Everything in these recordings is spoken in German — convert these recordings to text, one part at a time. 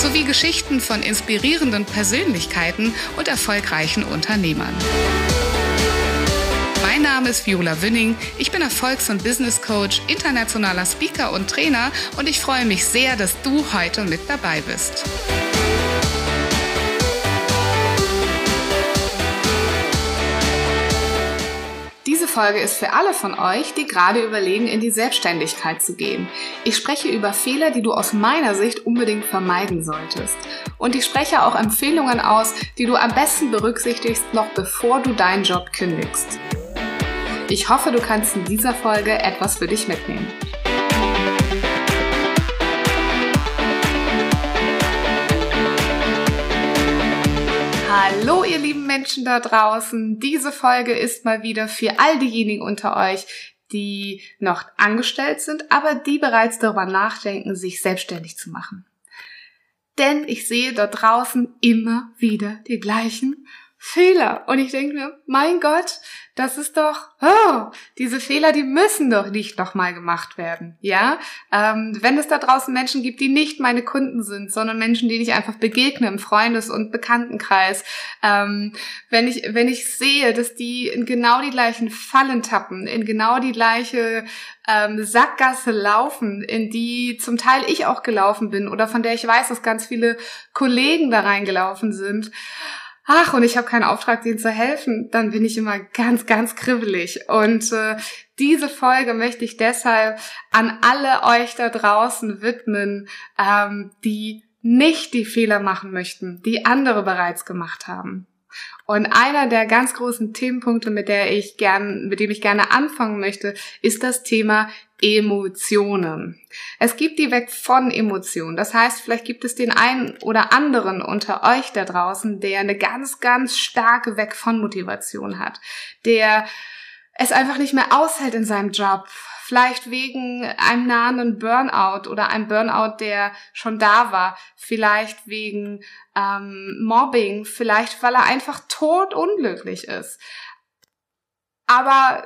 sowie Geschichten von inspirierenden Persönlichkeiten und erfolgreichen Unternehmern. Mein Name ist Viola Wünning. Ich bin Erfolgs- und Business Coach, internationaler Speaker und Trainer und ich freue mich sehr, dass du heute mit dabei bist. Folge ist für alle von euch, die gerade überlegen, in die Selbstständigkeit zu gehen. Ich spreche über Fehler, die du aus meiner Sicht unbedingt vermeiden solltest. Und ich spreche auch Empfehlungen aus, die du am besten berücksichtigst, noch bevor du deinen Job kündigst. Ich hoffe, du kannst in dieser Folge etwas für dich mitnehmen. Hallo, ihr lieben Menschen da draußen. Diese Folge ist mal wieder für all diejenigen unter euch, die noch angestellt sind, aber die bereits darüber nachdenken, sich selbstständig zu machen. Denn ich sehe dort draußen immer wieder die gleichen Fehler. Und ich denke mir, mein Gott, das ist doch, oh, diese Fehler, die müssen doch nicht nochmal gemacht werden. Ja, ähm, wenn es da draußen Menschen gibt, die nicht meine Kunden sind, sondern Menschen, denen ich einfach begegne im Freundes- und Bekanntenkreis, ähm, wenn ich, wenn ich sehe, dass die in genau die gleichen Fallen tappen, in genau die gleiche ähm, Sackgasse laufen, in die zum Teil ich auch gelaufen bin oder von der ich weiß, dass ganz viele Kollegen da reingelaufen sind, ach, und ich habe keinen Auftrag, denen zu helfen, dann bin ich immer ganz, ganz kribbelig. Und äh, diese Folge möchte ich deshalb an alle euch da draußen widmen, ähm, die nicht die Fehler machen möchten, die andere bereits gemacht haben. Und einer der ganz großen Themenpunkte, mit der ich gern, mit dem ich gerne anfangen möchte, ist das Thema Emotionen. Es gibt die weg von Emotionen. Das heißt, vielleicht gibt es den einen oder anderen unter euch da draußen, der eine ganz, ganz starke weg von Motivation hat, der es einfach nicht mehr aushält in seinem Job, vielleicht wegen einem nahenden Burnout oder einem Burnout, der schon da war, vielleicht wegen ähm, Mobbing, vielleicht weil er einfach tot unglücklich ist. Aber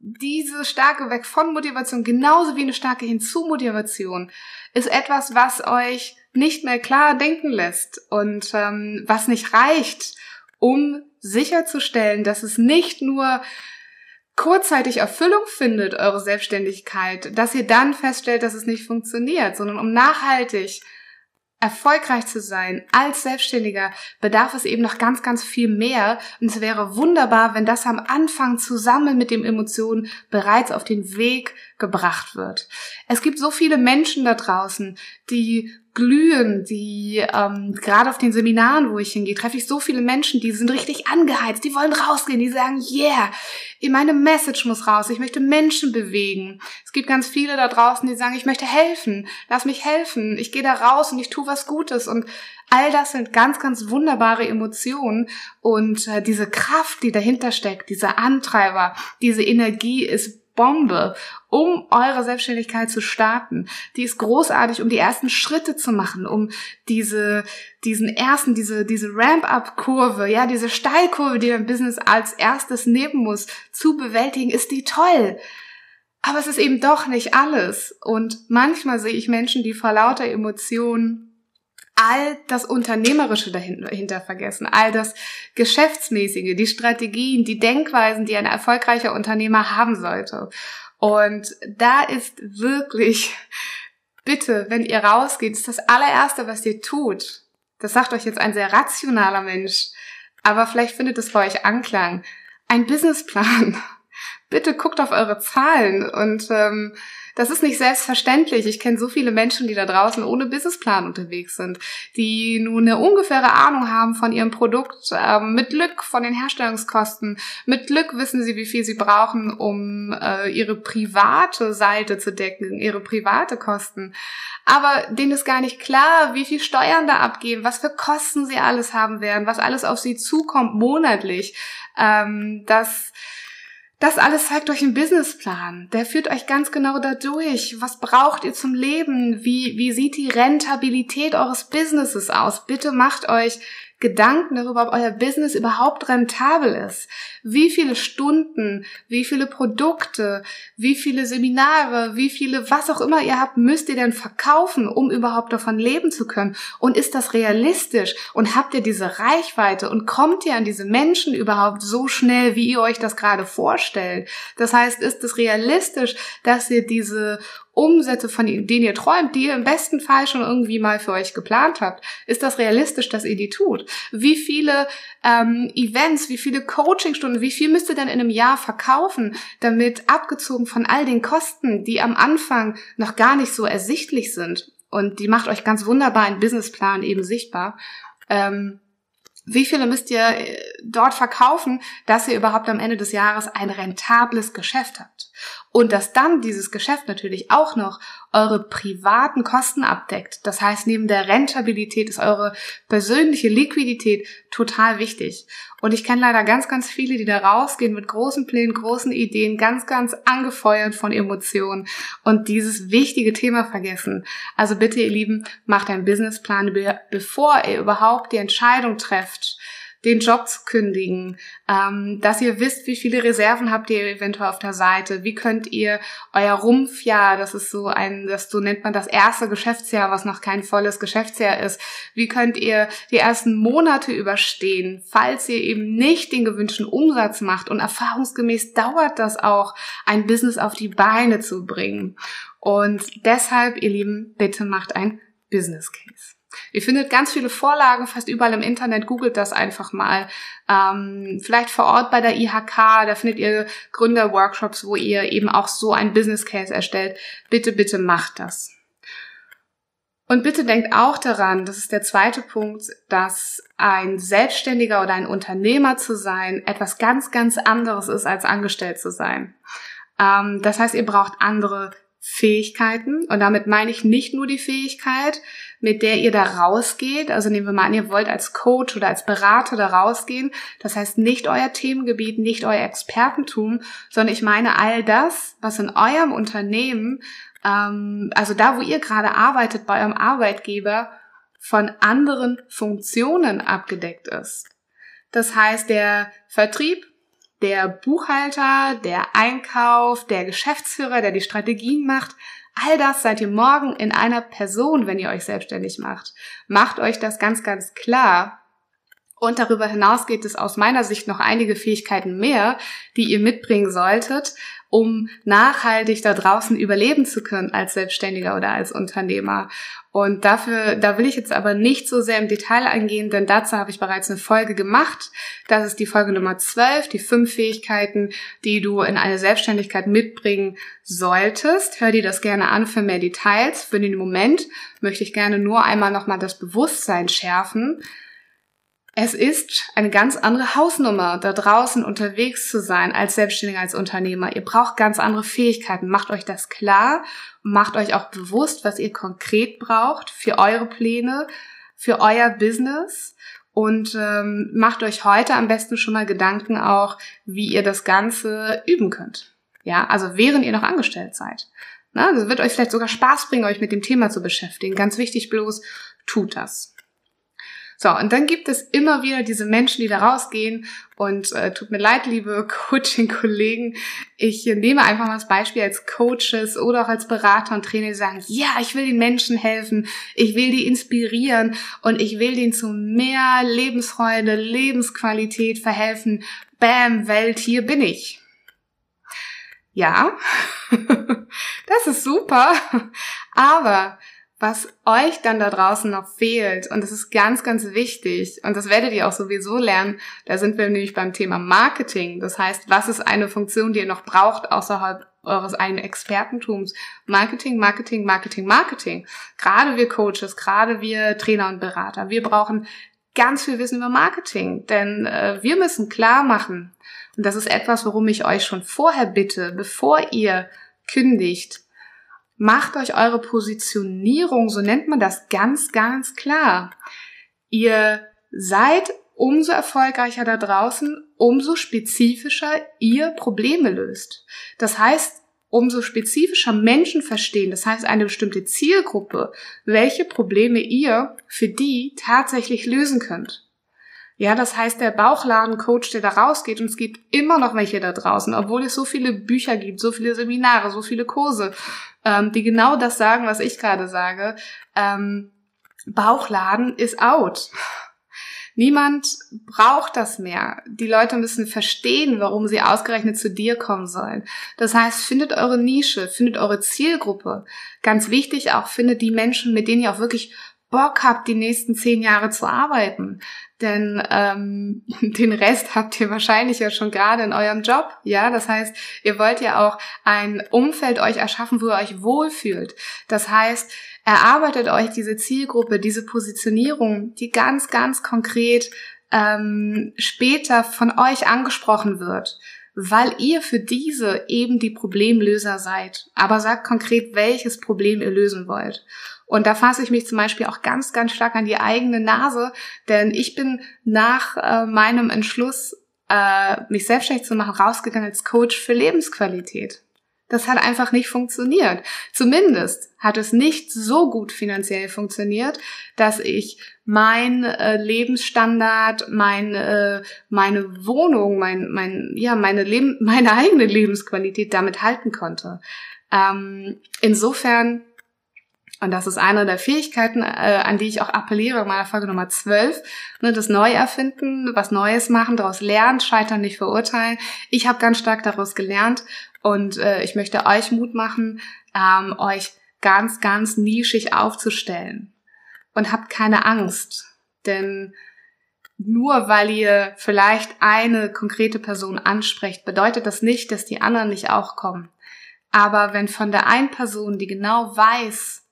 diese starke Weg von Motivation, genauso wie eine starke Hinzu-Motivation, ist etwas, was euch nicht mehr klar denken lässt und ähm, was nicht reicht, um sicherzustellen, dass es nicht nur kurzzeitig Erfüllung findet, eure Selbstständigkeit, dass ihr dann feststellt, dass es nicht funktioniert, sondern um nachhaltig erfolgreich zu sein als Selbstständiger bedarf es eben noch ganz, ganz viel mehr. Und es wäre wunderbar, wenn das am Anfang zusammen mit dem Emotionen bereits auf den Weg gebracht wird. Es gibt so viele Menschen da draußen, die glühen, die ähm, gerade auf den Seminaren, wo ich hingehe, treffe ich so viele Menschen, die sind richtig angeheizt, die wollen rausgehen, die sagen, yeah, meine Message muss raus, ich möchte Menschen bewegen. Es gibt ganz viele da draußen, die sagen, ich möchte helfen, lass mich helfen, ich gehe da raus und ich tue was Gutes und all das sind ganz, ganz wunderbare Emotionen und äh, diese Kraft, die dahinter steckt, dieser Antreiber, diese Energie ist Bombe, um eure Selbstständigkeit zu starten. Die ist großartig, um die ersten Schritte zu machen, um diese, diesen ersten, diese, diese Ramp-up-Kurve, ja, diese Steilkurve, die dein Business als erstes nehmen muss, zu bewältigen, ist die toll. Aber es ist eben doch nicht alles. Und manchmal sehe ich Menschen, die vor lauter Emotionen all das Unternehmerische dahinter vergessen, all das Geschäftsmäßige, die Strategien, die Denkweisen, die ein erfolgreicher Unternehmer haben sollte. Und da ist wirklich, bitte, wenn ihr rausgeht, ist das allererste, was ihr tut. Das sagt euch jetzt ein sehr rationaler Mensch, aber vielleicht findet es bei euch Anklang. Ein Businessplan. Bitte guckt auf eure Zahlen und ähm, Das ist nicht selbstverständlich. Ich kenne so viele Menschen, die da draußen ohne Businessplan unterwegs sind, die nur eine ungefähre Ahnung haben von ihrem Produkt, ähm, mit Glück von den Herstellungskosten. Mit Glück wissen sie, wie viel sie brauchen, um äh, ihre private Seite zu decken, ihre private Kosten. Aber denen ist gar nicht klar, wie viel Steuern da abgeben, was für Kosten sie alles haben werden, was alles auf sie zukommt monatlich. Ähm, das das alles zeigt euch ein Businessplan. Der führt euch ganz genau dadurch. Was braucht ihr zum Leben? Wie, wie sieht die Rentabilität eures Businesses aus? Bitte macht euch Gedanken darüber, ob euer Business überhaupt rentabel ist. Wie viele Stunden, wie viele Produkte, wie viele Seminare, wie viele, was auch immer ihr habt, müsst ihr denn verkaufen, um überhaupt davon leben zu können? Und ist das realistisch? Und habt ihr diese Reichweite? Und kommt ihr an diese Menschen überhaupt so schnell, wie ihr euch das gerade vorstellt? Das heißt, ist es realistisch, dass ihr diese Umsätze, von denen ihr träumt, die ihr im besten Fall schon irgendwie mal für euch geplant habt, ist das realistisch, dass ihr die tut? Wie viele ähm, Events, wie viele Coachingstunden, wie viel müsst ihr denn in einem Jahr verkaufen, damit abgezogen von all den Kosten, die am Anfang noch gar nicht so ersichtlich sind, und die macht euch ganz wunderbar einen Businessplan eben sichtbar, ähm, wie viele müsst ihr äh, dort verkaufen, dass ihr überhaupt am Ende des Jahres ein rentables Geschäft habt? Und dass dann dieses Geschäft natürlich auch noch eure privaten Kosten abdeckt. Das heißt, neben der Rentabilität ist eure persönliche Liquidität total wichtig. Und ich kenne leider ganz, ganz viele, die da rausgehen mit großen Plänen, großen Ideen, ganz, ganz angefeuert von Emotionen und dieses wichtige Thema vergessen. Also bitte, ihr Lieben, macht einen Businessplan, bevor ihr überhaupt die Entscheidung trefft, den Job zu kündigen, ähm, dass ihr wisst, wie viele Reserven habt ihr eventuell auf der Seite, wie könnt ihr euer Rumpfjahr, das ist so ein, das so nennt man das erste Geschäftsjahr, was noch kein volles Geschäftsjahr ist, wie könnt ihr die ersten Monate überstehen, falls ihr eben nicht den gewünschten Umsatz macht und erfahrungsgemäß dauert das auch, ein Business auf die Beine zu bringen. Und deshalb, ihr Lieben, bitte macht ein Business Case. Ihr findet ganz viele Vorlagen fast überall im Internet. Googelt das einfach mal. Ähm, vielleicht vor Ort bei der IHK, da findet ihr Gründerworkshops, wo ihr eben auch so ein Business Case erstellt. Bitte, bitte macht das. Und bitte denkt auch daran, das ist der zweite Punkt, dass ein Selbstständiger oder ein Unternehmer zu sein etwas ganz, ganz anderes ist, als angestellt zu sein. Ähm, das heißt, ihr braucht andere Fähigkeiten. Und damit meine ich nicht nur die Fähigkeit, mit der ihr da rausgeht. Also nehmen wir mal an, ihr wollt als Coach oder als Berater da rausgehen. Das heißt nicht euer Themengebiet, nicht euer Expertentum, sondern ich meine all das, was in eurem Unternehmen, ähm, also da, wo ihr gerade arbeitet, bei eurem Arbeitgeber, von anderen Funktionen abgedeckt ist. Das heißt, der Vertrieb, der Buchhalter, der Einkauf, der Geschäftsführer, der die Strategien macht, all das seid ihr morgen in einer Person, wenn ihr euch selbstständig macht. Macht euch das ganz, ganz klar. Und darüber hinaus geht es aus meiner Sicht noch einige Fähigkeiten mehr, die ihr mitbringen solltet, um nachhaltig da draußen überleben zu können als Selbstständiger oder als Unternehmer. Und dafür, da will ich jetzt aber nicht so sehr im Detail eingehen, denn dazu habe ich bereits eine Folge gemacht. Das ist die Folge Nummer 12, die fünf Fähigkeiten, die du in eine Selbstständigkeit mitbringen solltest. Hör dir das gerne an für mehr Details. Für den Moment möchte ich gerne nur einmal nochmal das Bewusstsein schärfen, es ist eine ganz andere Hausnummer, da draußen unterwegs zu sein als Selbstständiger, als Unternehmer. Ihr braucht ganz andere Fähigkeiten. Macht euch das klar macht euch auch bewusst, was ihr konkret braucht für eure Pläne, für euer Business und ähm, macht euch heute am besten schon mal Gedanken auch, wie ihr das Ganze üben könnt. Ja, also während ihr noch angestellt seid. Na, das wird euch vielleicht sogar Spaß bringen, euch mit dem Thema zu beschäftigen. Ganz wichtig bloß, tut das. So, und dann gibt es immer wieder diese Menschen, die da rausgehen und äh, tut mir leid, liebe Coaching-Kollegen, ich nehme einfach mal das Beispiel als Coaches oder auch als Berater und Trainer, die sagen, ja, ich will den Menschen helfen, ich will die inspirieren und ich will denen zu mehr Lebensfreude, Lebensqualität verhelfen. Bam, Welt, hier bin ich. Ja, das ist super, aber was euch dann da draußen noch fehlt, und das ist ganz, ganz wichtig, und das werdet ihr auch sowieso lernen, da sind wir nämlich beim Thema Marketing. Das heißt, was ist eine Funktion, die ihr noch braucht außerhalb eures eigenen Expertentums? Marketing, Marketing, Marketing, Marketing. Gerade wir Coaches, gerade wir Trainer und Berater, wir brauchen ganz viel Wissen über Marketing, denn äh, wir müssen klar machen, und das ist etwas, worum ich euch schon vorher bitte, bevor ihr kündigt, macht euch eure Positionierung, so nennt man das, ganz, ganz klar. Ihr seid umso erfolgreicher da draußen, umso spezifischer ihr Probleme löst. Das heißt, umso spezifischer Menschen verstehen, das heißt eine bestimmte Zielgruppe, welche Probleme ihr für die tatsächlich lösen könnt. Ja, das heißt, der Bauchladencoach, der da rausgeht, und es gibt immer noch welche da draußen, obwohl es so viele Bücher gibt, so viele Seminare, so viele Kurse, ähm, die genau das sagen, was ich gerade sage. Ähm, Bauchladen ist out. Niemand braucht das mehr. Die Leute müssen verstehen, warum sie ausgerechnet zu dir kommen sollen. Das heißt, findet eure Nische, findet eure Zielgruppe. Ganz wichtig auch, findet die Menschen, mit denen ihr auch wirklich Bock habt, die nächsten zehn Jahre zu arbeiten. Denn ähm, den Rest habt ihr wahrscheinlich ja schon gerade in eurem Job. Ja, das heißt, ihr wollt ja auch ein Umfeld euch erschaffen, wo ihr euch wohlfühlt. Das heißt, erarbeitet euch diese Zielgruppe, diese Positionierung, die ganz, ganz konkret ähm, später von euch angesprochen wird weil ihr für diese eben die Problemlöser seid. Aber sagt konkret, welches Problem ihr lösen wollt. Und da fasse ich mich zum Beispiel auch ganz, ganz stark an die eigene Nase, denn ich bin nach äh, meinem Entschluss, äh, mich selbstständig zu machen, rausgegangen als Coach für Lebensqualität. Das hat einfach nicht funktioniert. Zumindest hat es nicht so gut finanziell funktioniert, dass ich mein äh, Lebensstandard, mein, äh, meine Wohnung, mein, mein, ja, meine Leben, meine eigene Lebensqualität damit halten konnte. Ähm, insofern und das ist eine der Fähigkeiten, äh, an die ich auch appelliere in meiner Folge Nummer 12. Ne, das Neuerfinden, was Neues machen, daraus lernen, scheitern, nicht verurteilen. Ich habe ganz stark daraus gelernt und äh, ich möchte euch Mut machen, ähm, euch ganz, ganz nischig aufzustellen. Und habt keine Angst, denn nur weil ihr vielleicht eine konkrete Person ansprecht, bedeutet das nicht, dass die anderen nicht auch kommen. Aber wenn von der einen Person, die genau weiß,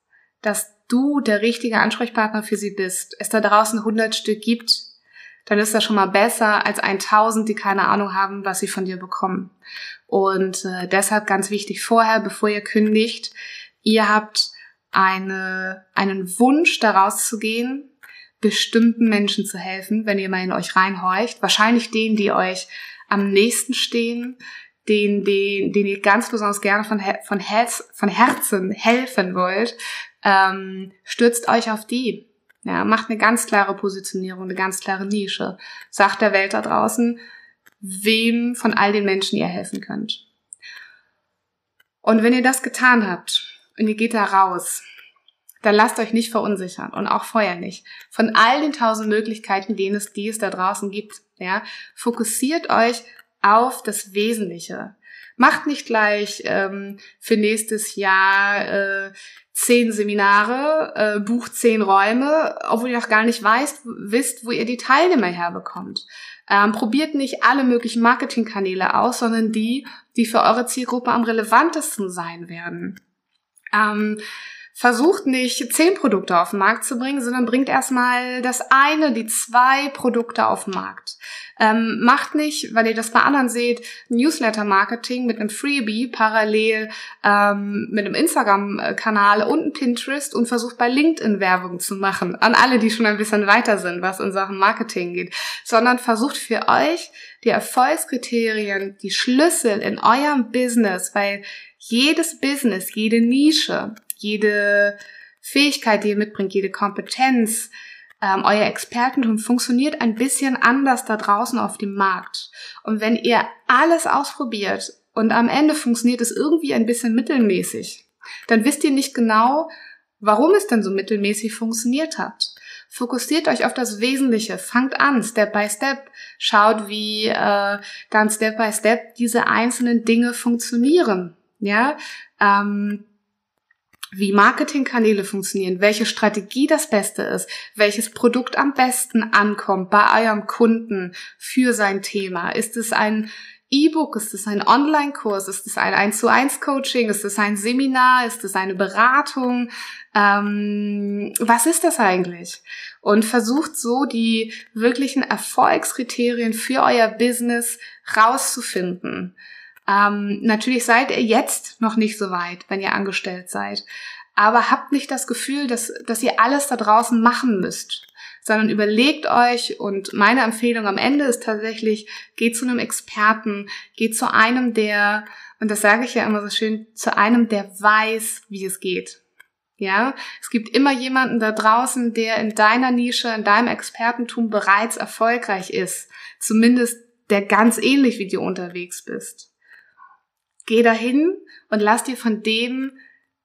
dass du der richtige Ansprechpartner für sie bist, es da draußen 100 Stück gibt, dann ist das schon mal besser als 1000, die keine Ahnung haben, was sie von dir bekommen. Und äh, deshalb ganz wichtig vorher, bevor ihr kündigt, ihr habt eine, einen Wunsch daraus zu gehen, bestimmten Menschen zu helfen, wenn ihr mal in euch reinhorcht. Wahrscheinlich denen, die euch am nächsten stehen, den, den, den ihr ganz besonders gerne von, von, Herz, von Herzen helfen wollt, ähm, stürzt euch auf die. Ja, macht eine ganz klare Positionierung, eine ganz klare Nische. Sagt der Welt da draußen, wem von all den Menschen ihr helfen könnt. Und wenn ihr das getan habt und ihr geht da raus, dann lasst euch nicht verunsichern und auch vorher nicht. Von all den tausend Möglichkeiten, denen es, die es da draußen gibt, ja, fokussiert euch auf das Wesentliche. Macht nicht gleich ähm, für nächstes Jahr äh, zehn Seminare, äh, bucht zehn Räume, obwohl ihr noch gar nicht weißt, wisst, wo ihr die Teilnehmer herbekommt. Ähm, probiert nicht alle möglichen Marketingkanäle aus, sondern die, die für eure Zielgruppe am relevantesten sein werden. Ähm, versucht nicht zehn Produkte auf den Markt zu bringen, sondern bringt erstmal das eine, die zwei Produkte auf den Markt. Ähm, macht nicht, weil ihr das bei anderen seht, Newsletter-Marketing mit einem Freebie parallel ähm, mit einem Instagram-Kanal und einem Pinterest und versucht bei LinkedIn Werbung zu machen. An alle, die schon ein bisschen weiter sind, was in Sachen Marketing geht. Sondern versucht für euch die Erfolgskriterien, die Schlüssel in eurem Business, weil jedes Business, jede Nische jede Fähigkeit, die ihr mitbringt, jede Kompetenz, ähm, euer Expertentum funktioniert ein bisschen anders da draußen auf dem Markt. Und wenn ihr alles ausprobiert und am Ende funktioniert es irgendwie ein bisschen mittelmäßig, dann wisst ihr nicht genau, warum es denn so mittelmäßig funktioniert hat. Fokussiert euch auf das Wesentliche, fangt an, Step by Step, schaut, wie äh, dann Step by Step diese einzelnen Dinge funktionieren. Ja, ähm, wie Marketingkanäle funktionieren, welche Strategie das Beste ist, welches Produkt am besten ankommt bei eurem Kunden für sein Thema. Ist es ein E-Book? Ist es ein Online-Kurs? Ist es ein 1 zu 1 Coaching? Ist es ein Seminar? Ist es eine Beratung? Ähm, was ist das eigentlich? Und versucht so die wirklichen Erfolgskriterien für euer Business rauszufinden. Ähm, natürlich seid ihr jetzt noch nicht so weit, wenn ihr angestellt seid. Aber habt nicht das Gefühl, dass, dass ihr alles da draußen machen müsst, sondern überlegt euch und meine Empfehlung am Ende ist tatsächlich, geht zu einem Experten, geht zu einem, der, und das sage ich ja immer so schön, zu einem, der weiß, wie es geht. Ja, es gibt immer jemanden da draußen, der in deiner Nische, in deinem Expertentum bereits erfolgreich ist. Zumindest der ganz ähnlich wie du unterwegs bist. Geh dahin und lass dir von dem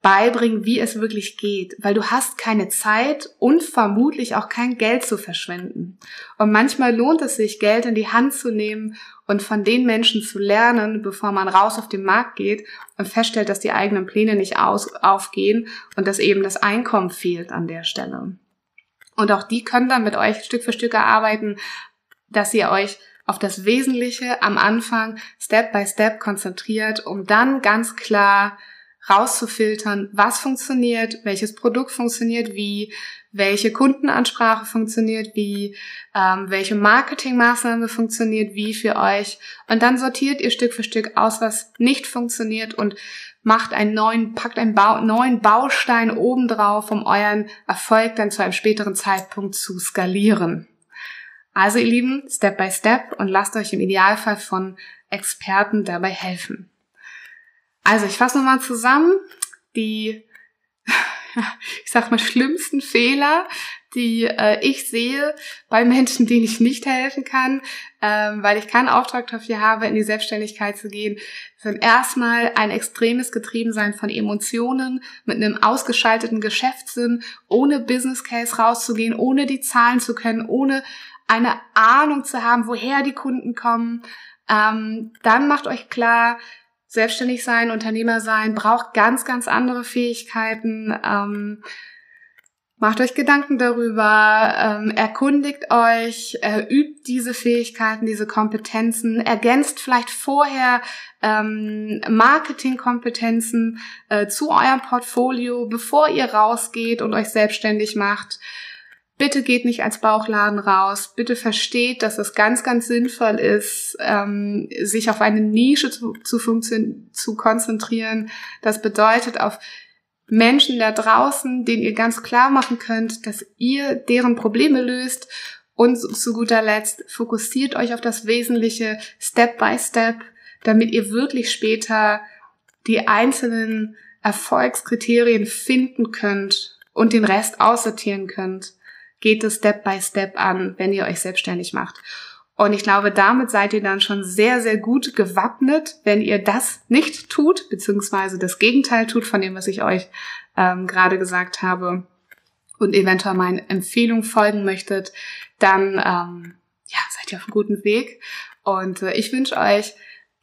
beibringen, wie es wirklich geht, weil du hast keine Zeit und vermutlich auch kein Geld zu verschwenden. Und manchmal lohnt es sich, Geld in die Hand zu nehmen und von den Menschen zu lernen, bevor man raus auf den Markt geht und feststellt, dass die eigenen Pläne nicht aus, aufgehen und dass eben das Einkommen fehlt an der Stelle. Und auch die können dann mit euch Stück für Stück erarbeiten, dass ihr euch auf das Wesentliche am Anfang Step by Step konzentriert, um dann ganz klar rauszufiltern, was funktioniert, welches Produkt funktioniert wie, welche Kundenansprache funktioniert wie, ähm, welche Marketingmaßnahme funktioniert wie für euch. Und dann sortiert ihr Stück für Stück aus, was nicht funktioniert und macht einen neuen, packt einen Bau, neuen Baustein obendrauf, um euren Erfolg dann zu einem späteren Zeitpunkt zu skalieren. Also ihr Lieben, Step by Step und lasst euch im Idealfall von Experten dabei helfen. Also ich fasse nochmal zusammen. Die, ich sag mal, schlimmsten Fehler, die äh, ich sehe bei Menschen, denen ich nicht helfen kann, ähm, weil ich keinen Auftrag dafür habe, in die Selbstständigkeit zu gehen, sind erstmal ein extremes Getriebensein von Emotionen, mit einem ausgeschalteten Geschäftssinn, ohne Business Case rauszugehen, ohne die Zahlen zu können, ohne eine Ahnung zu haben, woher die Kunden kommen. Ähm, dann macht euch klar, selbstständig sein, Unternehmer sein, braucht ganz, ganz andere Fähigkeiten. Ähm, macht euch Gedanken darüber, ähm, erkundigt euch, äh, übt diese Fähigkeiten, diese Kompetenzen, ergänzt vielleicht vorher ähm, Marketingkompetenzen äh, zu eurem Portfolio, bevor ihr rausgeht und euch selbstständig macht. Bitte geht nicht als Bauchladen raus. Bitte versteht, dass es ganz, ganz sinnvoll ist, ähm, sich auf eine Nische zu, zu, zu konzentrieren. Das bedeutet auf Menschen da draußen, denen ihr ganz klar machen könnt, dass ihr deren Probleme löst. Und zu guter Letzt fokussiert euch auf das Wesentliche Step by Step, damit ihr wirklich später die einzelnen Erfolgskriterien finden könnt und den Rest aussortieren könnt geht es Step by Step an, wenn ihr euch selbstständig macht. Und ich glaube, damit seid ihr dann schon sehr, sehr gut gewappnet, wenn ihr das nicht tut, beziehungsweise das Gegenteil tut von dem, was ich euch ähm, gerade gesagt habe und eventuell meinen Empfehlungen folgen möchtet, dann ähm, ja, seid ihr auf einem guten Weg. Und äh, ich wünsche euch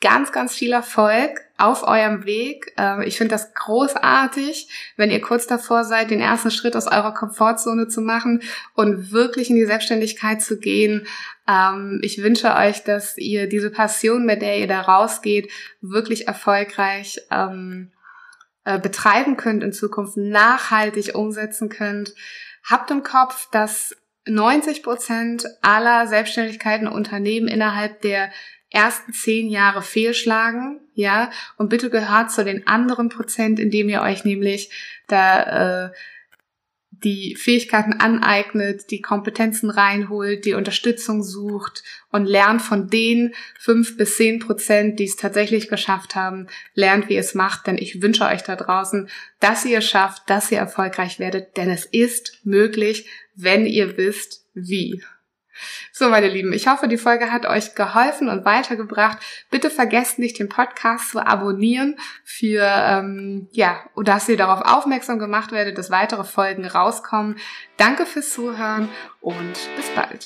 ganz, ganz viel Erfolg auf eurem Weg. Ähm, ich finde das großartig, wenn ihr kurz davor seid, den ersten Schritt aus eurer Komfortzone zu machen und wirklich in die Selbstständigkeit zu gehen. Ähm, ich wünsche euch, dass ihr diese Passion, mit der ihr da rausgeht, wirklich erfolgreich ähm, äh, betreiben könnt in Zukunft, nachhaltig umsetzen könnt. Habt im Kopf, dass 90 Prozent aller Selbstständigkeiten Unternehmen innerhalb der ersten zehn Jahre fehlschlagen, ja, und bitte gehört zu den anderen Prozent, indem ihr euch nämlich da äh, die Fähigkeiten aneignet, die Kompetenzen reinholt, die Unterstützung sucht und lernt von den fünf bis zehn Prozent, die es tatsächlich geschafft haben, lernt, wie ihr es macht, denn ich wünsche euch da draußen, dass ihr es schafft, dass ihr erfolgreich werdet, denn es ist möglich, wenn ihr wisst, wie. So, meine Lieben, ich hoffe, die Folge hat euch geholfen und weitergebracht. Bitte vergesst nicht, den Podcast zu abonnieren für, ähm, ja, dass ihr darauf aufmerksam gemacht werdet, dass weitere Folgen rauskommen. Danke fürs Zuhören und bis bald.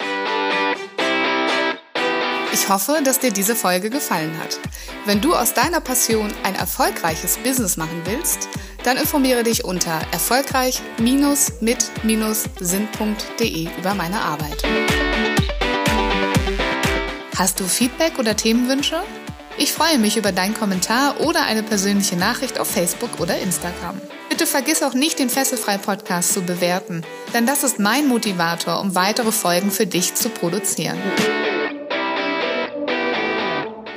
Ich hoffe, dass dir diese Folge gefallen hat. Wenn du aus deiner Passion ein erfolgreiches Business machen willst, Dann informiere dich unter erfolgreich-mit-sinn.de über meine Arbeit. Hast du Feedback oder Themenwünsche? Ich freue mich über deinen Kommentar oder eine persönliche Nachricht auf Facebook oder Instagram. Bitte vergiss auch nicht, den Fesselfrei Podcast zu bewerten, denn das ist mein Motivator, um weitere Folgen für dich zu produzieren.